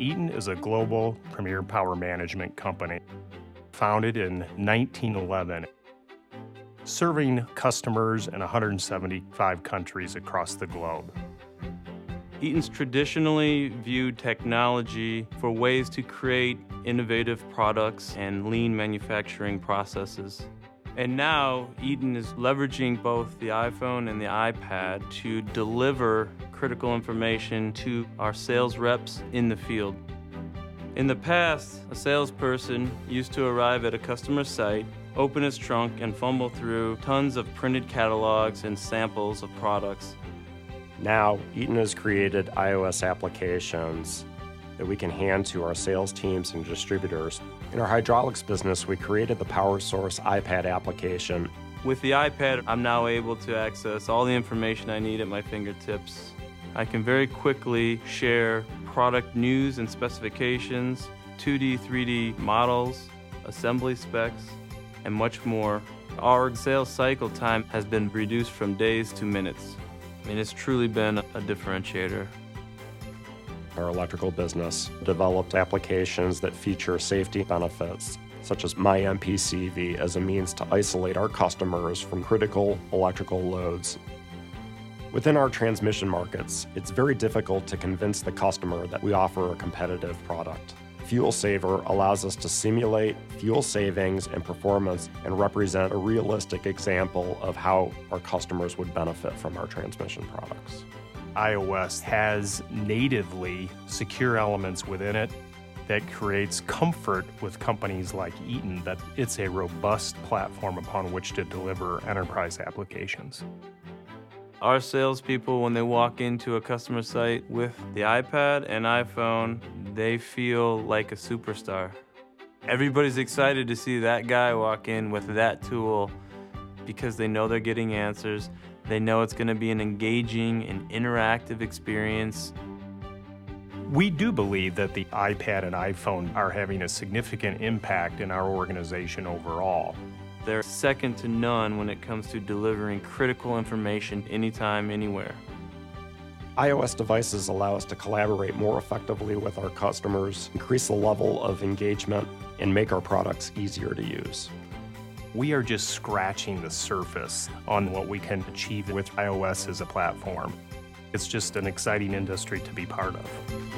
Eaton is a global premier power management company founded in 1911, serving customers in 175 countries across the globe. Eaton's traditionally viewed technology for ways to create innovative products and lean manufacturing processes. And now Eaton is leveraging both the iPhone and the iPad to deliver critical information to our sales reps in the field. In the past, a salesperson used to arrive at a customer site, open his trunk, and fumble through tons of printed catalogs and samples of products. Now, Eaton has created iOS applications that we can hand to our sales teams and distributors. In our hydraulics business, we created the PowerSource iPad application. With the iPad, I'm now able to access all the information I need at my fingertips. I can very quickly share product news and specifications, 2D, 3D models, assembly specs, and much more. Our sales cycle time has been reduced from days to minutes. I mean, it's truly been a differentiator. Our electrical business developed applications that feature safety benefits, such as MyMPCV, as a means to isolate our customers from critical electrical loads. Within our transmission markets, it's very difficult to convince the customer that we offer a competitive product. Fuel Saver allows us to simulate fuel savings and performance and represent a realistic example of how our customers would benefit from our transmission products. iOS has natively secure elements within it that creates comfort with companies like Eaton that it's a robust platform upon which to deliver enterprise applications. Our salespeople, when they walk into a customer site with the iPad and iPhone, they feel like a superstar. Everybody's excited to see that guy walk in with that tool because they know they're getting answers. They know it's going to be an engaging and interactive experience. We do believe that the iPad and iPhone are having a significant impact in our organization overall. They're second to none when it comes to delivering critical information anytime, anywhere. iOS devices allow us to collaborate more effectively with our customers, increase the level of engagement, and make our products easier to use. We are just scratching the surface on what we can achieve with iOS as a platform. It's just an exciting industry to be part of.